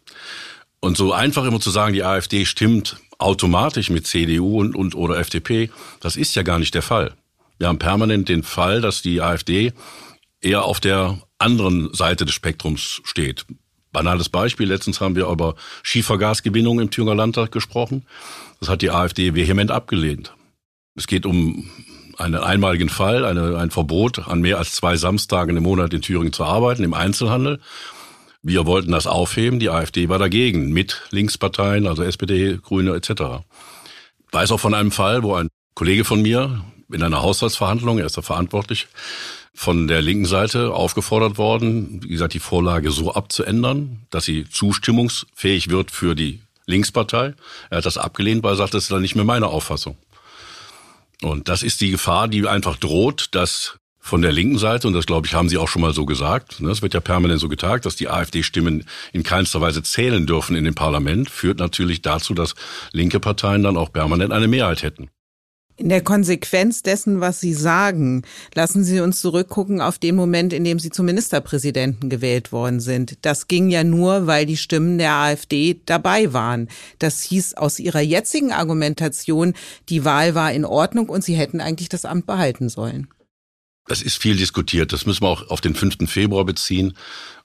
Und so einfach immer zu sagen, die AfD stimmt automatisch mit CDU und, und oder FDP, das ist ja gar nicht der Fall. Wir haben permanent den Fall, dass die AfD eher auf der anderen Seite des Spektrums steht. Banales Beispiel, letztens haben wir über Schiefergasgewinnung im Thüringer Landtag gesprochen. Das hat die AfD vehement abgelehnt. Es geht um einen einmaligen Fall, eine, ein Verbot, an mehr als zwei Samstagen im Monat in Thüringen zu arbeiten, im Einzelhandel. Wir wollten das aufheben, die AfD war dagegen, mit Linksparteien, also SPD, Grüne etc. Ich weiß auch von einem Fall, wo ein Kollege von mir in einer Haushaltsverhandlung, er ist da verantwortlich, von der linken Seite aufgefordert worden, wie gesagt, die Vorlage so abzuändern, dass sie zustimmungsfähig wird für die Linkspartei. Er hat das abgelehnt, weil er sagt, das ist dann nicht mehr meine Auffassung. Und das ist die Gefahr, die einfach droht, dass von der linken Seite, und das glaube ich, haben Sie auch schon mal so gesagt, ne, es wird ja permanent so getagt, dass die AfD-Stimmen in keinster Weise zählen dürfen in dem Parlament, führt natürlich dazu, dass linke Parteien dann auch permanent eine Mehrheit hätten. In der Konsequenz dessen, was Sie sagen, lassen Sie uns zurückgucken auf den Moment, in dem Sie zum Ministerpräsidenten gewählt worden sind. Das ging ja nur, weil die Stimmen der AfD dabei waren. Das hieß aus Ihrer jetzigen Argumentation, die Wahl war in Ordnung und Sie hätten eigentlich das Amt behalten sollen. Das ist viel diskutiert. Das müssen wir auch auf den 5. Februar beziehen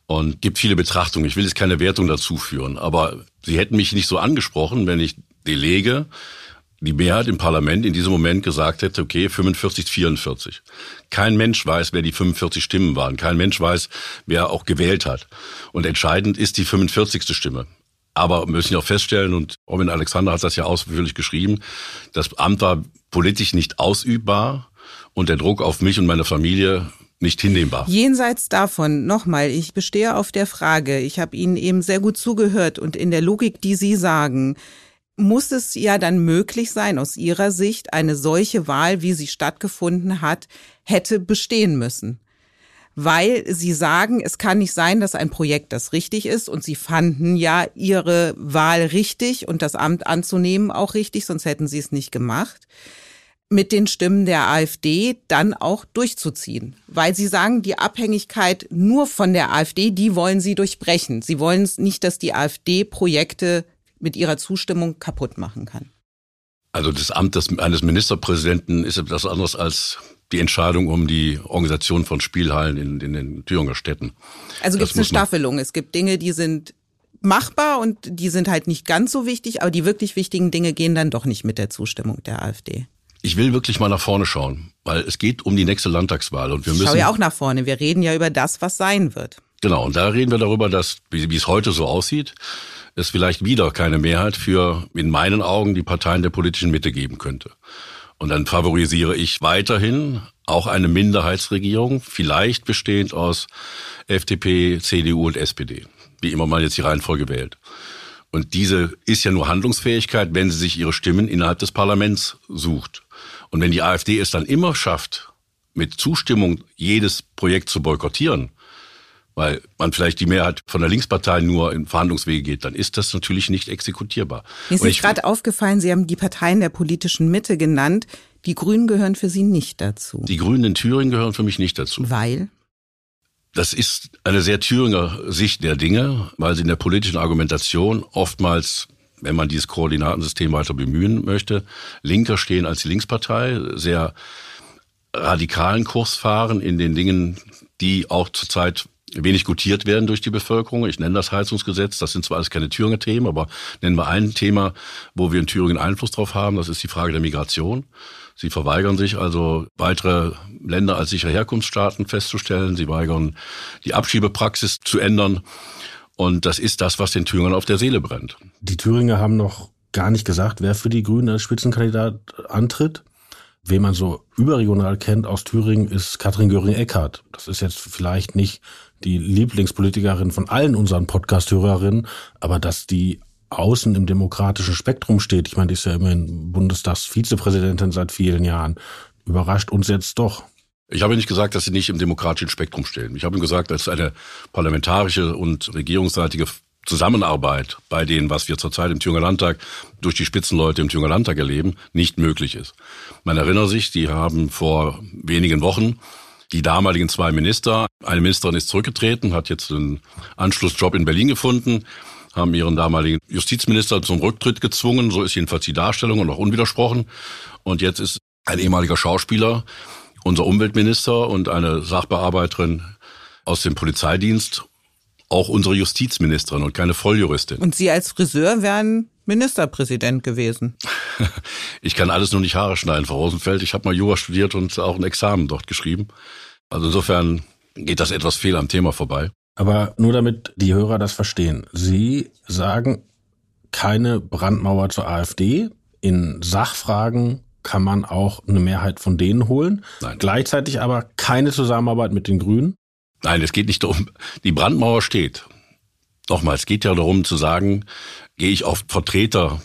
und gibt viele Betrachtungen. Ich will jetzt keine Wertung dazu führen, aber Sie hätten mich nicht so angesprochen, wenn ich Delege, die Mehrheit im Parlament in diesem Moment gesagt hätte, okay, 45, 44. Kein Mensch weiß, wer die 45 Stimmen waren. Kein Mensch weiß, wer auch gewählt hat. Und entscheidend ist die 45. Stimme. Aber müssen ja auch feststellen, und Robin Alexander hat das ja ausführlich geschrieben, das Amt war politisch nicht ausübbar und der Druck auf mich und meine Familie nicht hinnehmbar. Jenseits davon, nochmal, ich bestehe auf der Frage, ich habe Ihnen eben sehr gut zugehört und in der Logik, die Sie sagen, muss es ja dann möglich sein, aus Ihrer Sicht, eine solche Wahl, wie sie stattgefunden hat, hätte bestehen müssen. Weil Sie sagen, es kann nicht sein, dass ein Projekt das richtig ist und Sie fanden ja Ihre Wahl richtig und das Amt anzunehmen auch richtig, sonst hätten Sie es nicht gemacht mit den Stimmen der AfD dann auch durchzuziehen. Weil sie sagen, die Abhängigkeit nur von der AfD, die wollen sie durchbrechen. Sie wollen nicht, dass die AfD Projekte mit ihrer Zustimmung kaputt machen kann. Also das Amt des, eines Ministerpräsidenten ist etwas anderes als die Entscheidung um die Organisation von Spielhallen in, in den Thüringer Städten. Also gibt es eine Staffelung. Es gibt Dinge, die sind machbar und die sind halt nicht ganz so wichtig, aber die wirklich wichtigen Dinge gehen dann doch nicht mit der Zustimmung der AfD. Ich will wirklich mal nach vorne schauen, weil es geht um die nächste Landtagswahl und wir müssen. Ich schau ja auch nach vorne. Wir reden ja über das, was sein wird. Genau, und da reden wir darüber, dass, wie, wie es heute so aussieht, es vielleicht wieder keine Mehrheit für, in meinen Augen, die Parteien der politischen Mitte geben könnte. Und dann favorisiere ich weiterhin auch eine Minderheitsregierung, vielleicht bestehend aus FDP, CDU und SPD, wie immer man jetzt die Reihenfolge wählt. Und diese ist ja nur Handlungsfähigkeit, wenn sie sich ihre Stimmen innerhalb des Parlaments sucht. Und wenn die AfD es dann immer schafft, mit Zustimmung jedes Projekt zu boykottieren, weil man vielleicht die Mehrheit von der Linkspartei nur in Verhandlungswege geht, dann ist das natürlich nicht exekutierbar. Mir ist gerade aufgefallen, Sie haben die Parteien der politischen Mitte genannt. Die Grünen gehören für Sie nicht dazu. Die Grünen in Thüringen gehören für mich nicht dazu. Weil? Das ist eine sehr Thüringer Sicht der Dinge, weil sie in der politischen Argumentation oftmals wenn man dieses Koordinatensystem weiter bemühen möchte, linker stehen als die Linkspartei, sehr radikalen Kurs fahren in den Dingen, die auch zurzeit wenig gutiert werden durch die Bevölkerung. Ich nenne das Heizungsgesetz. Das sind zwar alles keine Thüringer Themen, aber nennen wir ein Thema, wo wir in Thüringen Einfluss drauf haben. Das ist die Frage der Migration. Sie verweigern sich also weitere Länder als sichere Herkunftsstaaten festzustellen. Sie weigern die Abschiebepraxis zu ändern. Und das ist das, was den Thüringern auf der Seele brennt. Die Thüringer haben noch gar nicht gesagt, wer für die Grünen als Spitzenkandidat antritt. Wen man so überregional kennt aus Thüringen ist Katrin Göring-Eckardt. Das ist jetzt vielleicht nicht die Lieblingspolitikerin von allen unseren Podcast-Hörerinnen, aber dass die außen im demokratischen Spektrum steht, ich meine, die ist ja immerhin Bundestagsvizepräsidentin seit vielen Jahren, überrascht uns jetzt doch. Ich habe nicht gesagt, dass sie nicht im demokratischen Spektrum stehen. Ich habe gesagt, dass eine parlamentarische und regierungsseitige Zusammenarbeit bei denen, was wir zurzeit im Thüringer Landtag durch die Spitzenleute im Thüringer Landtag erleben, nicht möglich ist. Man erinnert sich, die haben vor wenigen Wochen die damaligen zwei Minister. Eine Ministerin ist zurückgetreten, hat jetzt einen Anschlussjob in Berlin gefunden, haben ihren damaligen Justizminister zum Rücktritt gezwungen. So ist jedenfalls die Darstellung und auch unwidersprochen. Und jetzt ist ein ehemaliger Schauspieler, unser Umweltminister und eine Sachbearbeiterin aus dem Polizeidienst, auch unsere Justizministerin und keine Volljuristin. Und Sie als Friseur wären Ministerpräsident gewesen. ich kann alles nur nicht Haare schneiden, Frau Rosenfeld. Ich habe mal Jura studiert und auch ein Examen dort geschrieben. Also insofern geht das etwas fehl am Thema vorbei. Aber nur damit die Hörer das verstehen. Sie sagen keine Brandmauer zur AfD. In Sachfragen kann man auch eine Mehrheit von denen holen. Nein. Gleichzeitig aber keine Zusammenarbeit mit den Grünen. Nein, es geht nicht darum. Die Brandmauer steht. Nochmal, es geht ja darum zu sagen, gehe ich auf Vertreter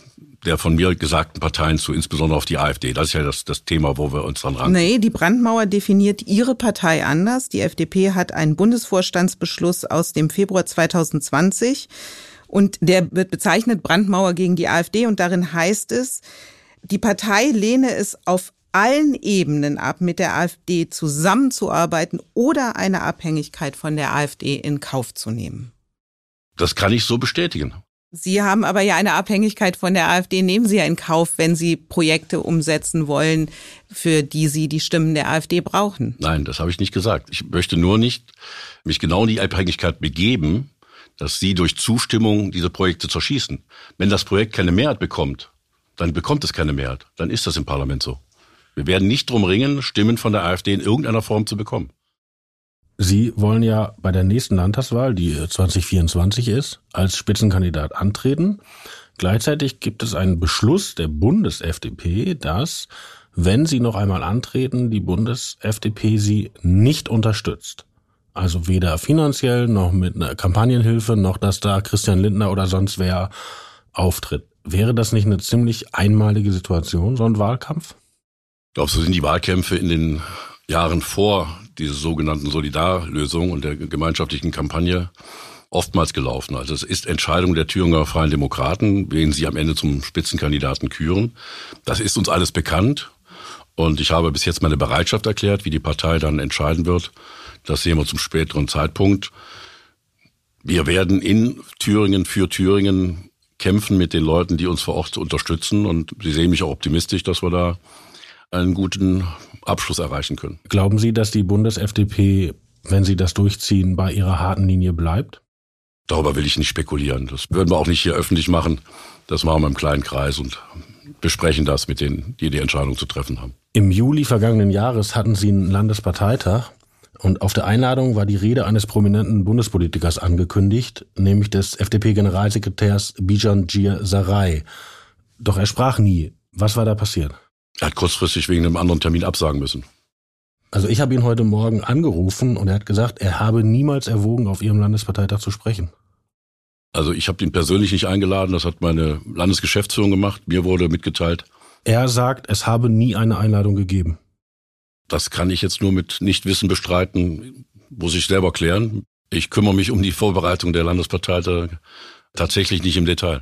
der von mir gesagten Parteien zu, insbesondere auf die AfD. Das ist ja das, das Thema, wo wir uns dran ran. Nee, die Brandmauer definiert ihre Partei anders. Die FDP hat einen Bundesvorstandsbeschluss aus dem Februar 2020 und der wird bezeichnet Brandmauer gegen die AfD und darin heißt es, die Partei lehne es auf allen Ebenen ab, mit der AfD zusammenzuarbeiten oder eine Abhängigkeit von der AfD in Kauf zu nehmen. Das kann ich so bestätigen. Sie haben aber ja eine Abhängigkeit von der AfD, nehmen Sie ja in Kauf, wenn Sie Projekte umsetzen wollen, für die Sie die Stimmen der AfD brauchen. Nein, das habe ich nicht gesagt. Ich möchte nur nicht mich genau in die Abhängigkeit begeben, dass Sie durch Zustimmung diese Projekte zerschießen. Wenn das Projekt keine Mehrheit bekommt, dann bekommt es keine Mehrheit. Dann ist das im Parlament so. Wir werden nicht drum ringen, Stimmen von der AfD in irgendeiner Form zu bekommen. Sie wollen ja bei der nächsten Landtagswahl, die 2024 ist, als Spitzenkandidat antreten. Gleichzeitig gibt es einen Beschluss der Bundes-FDP, dass, wenn Sie noch einmal antreten, die Bundes-FDP Sie nicht unterstützt. Also weder finanziell noch mit einer Kampagnenhilfe, noch dass da Christian Lindner oder sonst wer auftritt. Wäre das nicht eine ziemlich einmalige Situation, so ein Wahlkampf? Glaube, so sind die Wahlkämpfe in den Jahren vor dieser sogenannten Solidarlösung und der gemeinschaftlichen Kampagne oftmals gelaufen. Also es ist Entscheidung der Thüringer Freien Demokraten, wen sie am Ende zum Spitzenkandidaten küren. Das ist uns alles bekannt. Und ich habe bis jetzt meine Bereitschaft erklärt, wie die Partei dann entscheiden wird. Das sehen wir zum späteren Zeitpunkt. Wir werden in Thüringen für Thüringen kämpfen mit den Leuten, die uns vor Ort unterstützen. Und Sie sehen mich auch optimistisch, dass wir da einen guten Abschluss erreichen können. Glauben Sie, dass die Bundes-FDP, wenn sie das durchziehen, bei ihrer harten Linie bleibt? Darüber will ich nicht spekulieren. Das würden wir auch nicht hier öffentlich machen. Das machen wir im kleinen Kreis und besprechen das mit denen, die die Entscheidung zu treffen haben. Im Juli vergangenen Jahres hatten Sie einen Landesparteitag und auf der Einladung war die Rede eines prominenten Bundespolitikers angekündigt, nämlich des FDP-Generalsekretärs Bijan Jir Sarai. Doch er sprach nie. Was war da passiert? Er hat kurzfristig wegen einem anderen Termin absagen müssen. Also ich habe ihn heute Morgen angerufen und er hat gesagt, er habe niemals erwogen, auf Ihrem Landesparteitag zu sprechen. Also ich habe ihn persönlich nicht eingeladen, das hat meine Landesgeschäftsführung gemacht. Mir wurde mitgeteilt. Er sagt, es habe nie eine Einladung gegeben. Das kann ich jetzt nur mit Nichtwissen bestreiten, muss ich selber klären. Ich kümmere mich um die Vorbereitung der Landesparteitage tatsächlich nicht im Detail.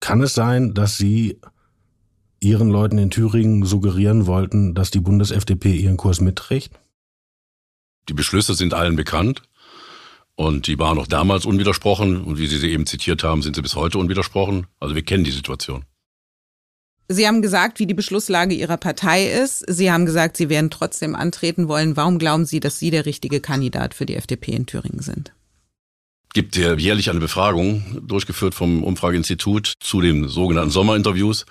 Kann es sein, dass Sie Ihren Leuten in Thüringen suggerieren wollten, dass die Bundes-FDP ihren Kurs mitträgt? Die Beschlüsse sind allen bekannt und die waren auch damals unwidersprochen und wie Sie sie eben zitiert haben, sind sie bis heute unwidersprochen. Also wir kennen die Situation. Sie haben gesagt, wie die Beschlusslage Ihrer Partei ist. Sie haben gesagt, Sie werden trotzdem antreten wollen. Warum glauben Sie, dass Sie der richtige Kandidat für die FDP in Thüringen sind? Gibt ja jährlich eine Befragung durchgeführt vom Umfrageinstitut zu den sogenannten Sommerinterviews.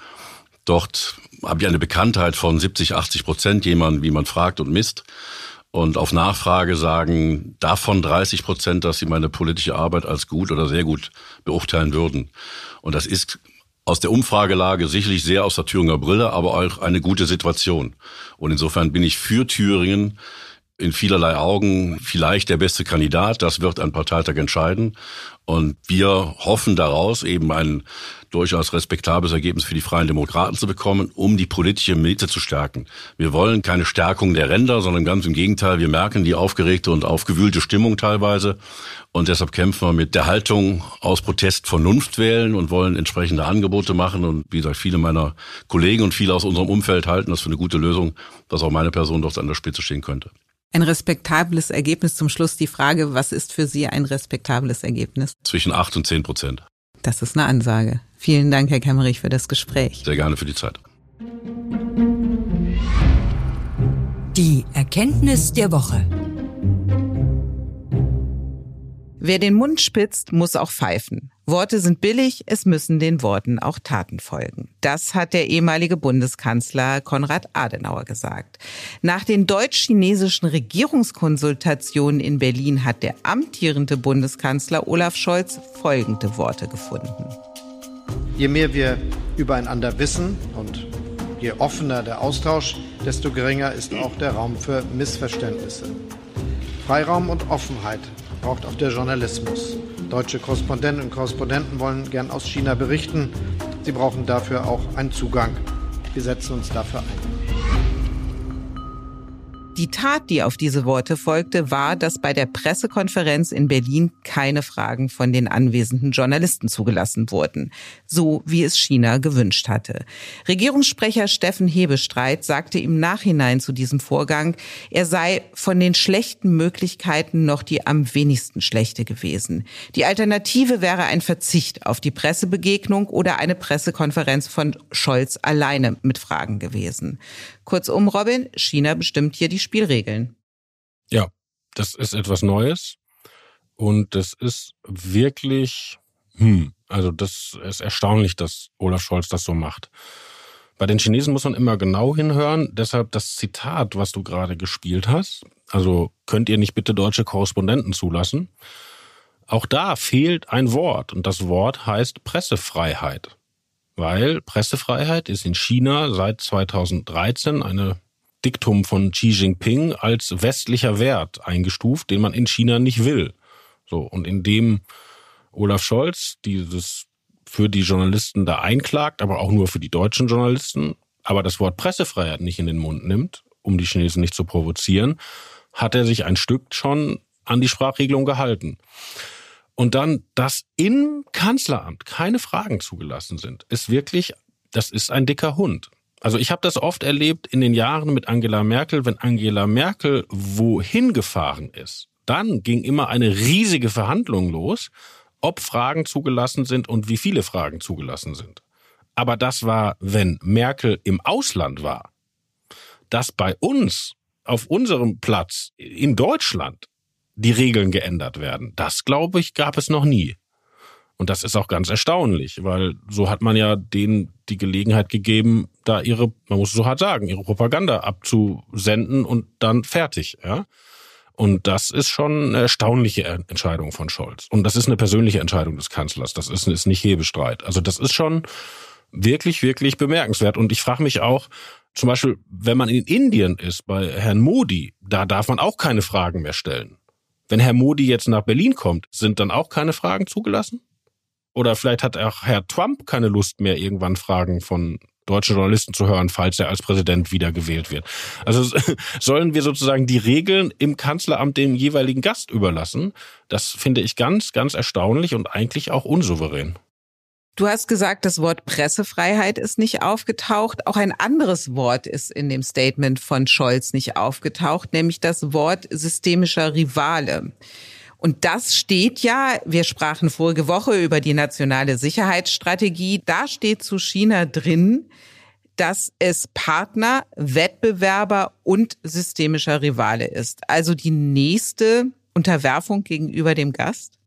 Dort habe ich eine Bekanntheit von 70, 80 Prozent, jemand, wie man fragt und misst. Und auf Nachfrage sagen davon 30 Prozent, dass sie meine politische Arbeit als gut oder sehr gut beurteilen würden. Und das ist aus der Umfragelage sicherlich sehr aus der Thüringer Brille, aber auch eine gute Situation. Und insofern bin ich für Thüringen in vielerlei Augen vielleicht der beste Kandidat. Das wird ein Parteitag entscheiden. Und wir hoffen daraus eben ein durchaus respektables Ergebnis für die Freien Demokraten zu bekommen, um die politische Mitte zu stärken. Wir wollen keine Stärkung der Ränder, sondern ganz im Gegenteil. Wir merken die aufgeregte und aufgewühlte Stimmung teilweise. Und deshalb kämpfen wir mit der Haltung aus Protest Vernunft wählen und wollen entsprechende Angebote machen. Und wie gesagt, viele meiner Kollegen und viele aus unserem Umfeld halten das für eine gute Lösung, dass auch meine Person dort an der Spitze stehen könnte. Ein respektables Ergebnis. Zum Schluss die Frage, was ist für Sie ein respektables Ergebnis? Zwischen acht und zehn Prozent. Das ist eine Ansage. Vielen Dank, Herr Kemmerich, für das Gespräch. Sehr gerne für die Zeit. Die Erkenntnis der Woche. Wer den Mund spitzt, muss auch pfeifen. Worte sind billig, es müssen den Worten auch Taten folgen. Das hat der ehemalige Bundeskanzler Konrad Adenauer gesagt. Nach den deutsch-chinesischen Regierungskonsultationen in Berlin hat der amtierende Bundeskanzler Olaf Scholz folgende Worte gefunden. Je mehr wir übereinander wissen und je offener der Austausch, desto geringer ist auch der Raum für Missverständnisse. Freiraum und Offenheit braucht auch der Journalismus. Deutsche Korrespondentinnen und Korrespondenten wollen gern aus China berichten. Sie brauchen dafür auch einen Zugang. Wir setzen uns dafür ein. Die Tat, die auf diese Worte folgte, war, dass bei der Pressekonferenz in Berlin keine Fragen von den anwesenden Journalisten zugelassen wurden, so wie es China gewünscht hatte. Regierungssprecher Steffen Hebestreit sagte im Nachhinein zu diesem Vorgang, er sei von den schlechten Möglichkeiten noch die am wenigsten schlechte gewesen. Die Alternative wäre ein Verzicht auf die Pressebegegnung oder eine Pressekonferenz von Scholz alleine mit Fragen gewesen. Kurzum, Robin, China bestimmt hier die Spielregeln. Ja, das ist etwas Neues und das ist wirklich, hm, also das ist erstaunlich, dass Olaf Scholz das so macht. Bei den Chinesen muss man immer genau hinhören, deshalb das Zitat, was du gerade gespielt hast, also könnt ihr nicht bitte deutsche Korrespondenten zulassen? Auch da fehlt ein Wort und das Wort heißt Pressefreiheit weil Pressefreiheit ist in China seit 2013 eine Diktum von Xi Jinping als westlicher Wert eingestuft, den man in China nicht will. So, und indem Olaf Scholz dieses für die Journalisten da einklagt, aber auch nur für die deutschen Journalisten, aber das Wort Pressefreiheit nicht in den Mund nimmt, um die Chinesen nicht zu provozieren, hat er sich ein Stück schon an die Sprachregelung gehalten. Und dann, dass im Kanzleramt keine Fragen zugelassen sind, ist wirklich, das ist ein dicker Hund. Also ich habe das oft erlebt in den Jahren mit Angela Merkel, wenn Angela Merkel wohin gefahren ist, dann ging immer eine riesige Verhandlung los, ob Fragen zugelassen sind und wie viele Fragen zugelassen sind. Aber das war, wenn Merkel im Ausland war. dass bei uns auf unserem Platz in Deutschland die Regeln geändert werden. Das, glaube ich, gab es noch nie. Und das ist auch ganz erstaunlich, weil so hat man ja denen die Gelegenheit gegeben, da ihre, man muss es so hart sagen, ihre Propaganda abzusenden und dann fertig, ja. Und das ist schon eine erstaunliche Entscheidung von Scholz. Und das ist eine persönliche Entscheidung des Kanzlers. Das ist, ist nicht Hebestreit. Also das ist schon wirklich, wirklich bemerkenswert. Und ich frage mich auch, zum Beispiel, wenn man in Indien ist, bei Herrn Modi, da darf man auch keine Fragen mehr stellen. Wenn Herr Modi jetzt nach Berlin kommt, sind dann auch keine Fragen zugelassen? Oder vielleicht hat auch Herr Trump keine Lust mehr, irgendwann Fragen von deutschen Journalisten zu hören, falls er als Präsident wiedergewählt wird. Also sollen wir sozusagen die Regeln im Kanzleramt dem jeweiligen Gast überlassen? Das finde ich ganz, ganz erstaunlich und eigentlich auch unsouverän. Du hast gesagt, das Wort Pressefreiheit ist nicht aufgetaucht. Auch ein anderes Wort ist in dem Statement von Scholz nicht aufgetaucht, nämlich das Wort systemischer Rivale. Und das steht ja, wir sprachen vorige Woche über die nationale Sicherheitsstrategie, da steht zu China drin, dass es Partner, Wettbewerber und systemischer Rivale ist. Also die nächste Unterwerfung gegenüber dem Gast?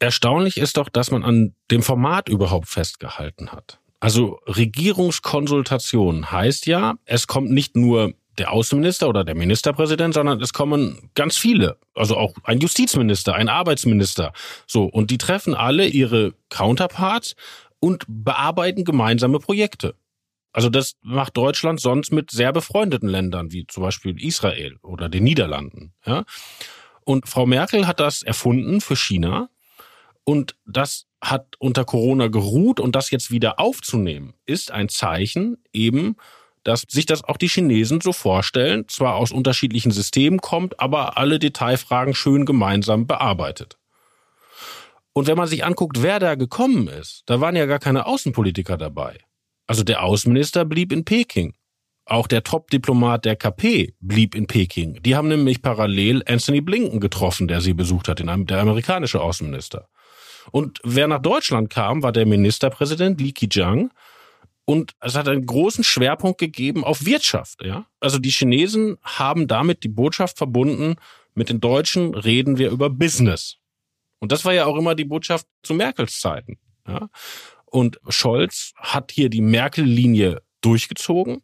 Erstaunlich ist doch, dass man an dem Format überhaupt festgehalten hat. Also Regierungskonsultation heißt ja, es kommt nicht nur der Außenminister oder der Ministerpräsident, sondern es kommen ganz viele, also auch ein Justizminister, ein Arbeitsminister, so und die treffen alle ihre Counterparts und bearbeiten gemeinsame Projekte. Also das macht Deutschland sonst mit sehr befreundeten Ländern wie zum Beispiel Israel oder den Niederlanden. Ja? Und Frau Merkel hat das erfunden für China und das hat unter Corona geruht und das jetzt wieder aufzunehmen, ist ein Zeichen eben, dass sich das auch die Chinesen so vorstellen, zwar aus unterschiedlichen Systemen kommt, aber alle Detailfragen schön gemeinsam bearbeitet. Und wenn man sich anguckt, wer da gekommen ist, da waren ja gar keine Außenpolitiker dabei. Also der Außenminister blieb in Peking. Auch der Top-Diplomat der KP blieb in Peking. Die haben nämlich parallel Anthony Blinken getroffen, der sie besucht hat, der amerikanische Außenminister. Und wer nach Deutschland kam, war der Ministerpräsident Li Keqiang. Und es hat einen großen Schwerpunkt gegeben auf Wirtschaft. Ja? Also die Chinesen haben damit die Botschaft verbunden, mit den Deutschen reden wir über Business. Und das war ja auch immer die Botschaft zu Merkels Zeiten. Ja? Und Scholz hat hier die Merkel-Linie durchgezogen.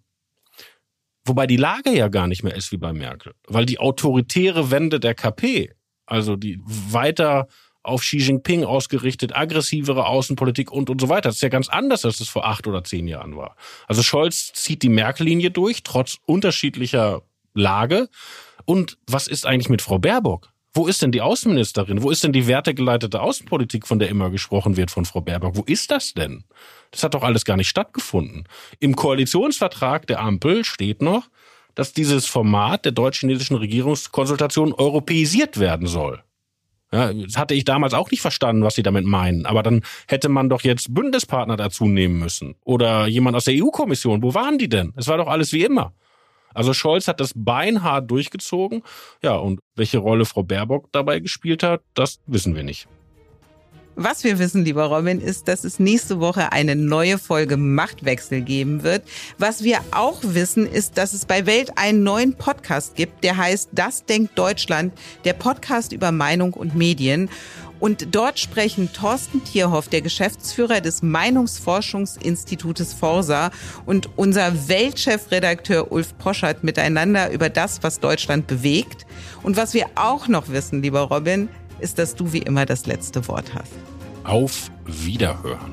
Wobei die Lage ja gar nicht mehr ist wie bei Merkel. Weil die autoritäre Wende der KP, also die weiter auf Xi Jinping ausgerichtet, aggressivere Außenpolitik und und so weiter. Das ist ja ganz anders, als es vor acht oder zehn Jahren war. Also Scholz zieht die Merkel-Linie durch, trotz unterschiedlicher Lage. Und was ist eigentlich mit Frau Baerbock? Wo ist denn die Außenministerin? Wo ist denn die wertegeleitete Außenpolitik, von der immer gesprochen wird von Frau Baerbock? Wo ist das denn? Das hat doch alles gar nicht stattgefunden. Im Koalitionsvertrag der Ampel steht noch, dass dieses Format der deutsch-chinesischen Regierungskonsultation europäisiert werden soll. Ja, das hatte ich damals auch nicht verstanden, was sie damit meinen. Aber dann hätte man doch jetzt Bündnispartner dazu nehmen müssen. Oder jemand aus der EU-Kommission. Wo waren die denn? Es war doch alles wie immer. Also Scholz hat das beinhart durchgezogen. Ja, und welche Rolle Frau Baerbock dabei gespielt hat, das wissen wir nicht. Was wir wissen, lieber Robin, ist, dass es nächste Woche eine neue Folge Machtwechsel geben wird. Was wir auch wissen, ist, dass es bei Welt einen neuen Podcast gibt, der heißt Das denkt Deutschland, der Podcast über Meinung und Medien. Und dort sprechen Thorsten Tierhoff, der Geschäftsführer des Meinungsforschungsinstitutes Forsa und unser Weltchefredakteur Ulf Poschert miteinander über das, was Deutschland bewegt. Und was wir auch noch wissen, lieber Robin, ist, dass du wie immer das letzte Wort hast. Auf Wiederhören.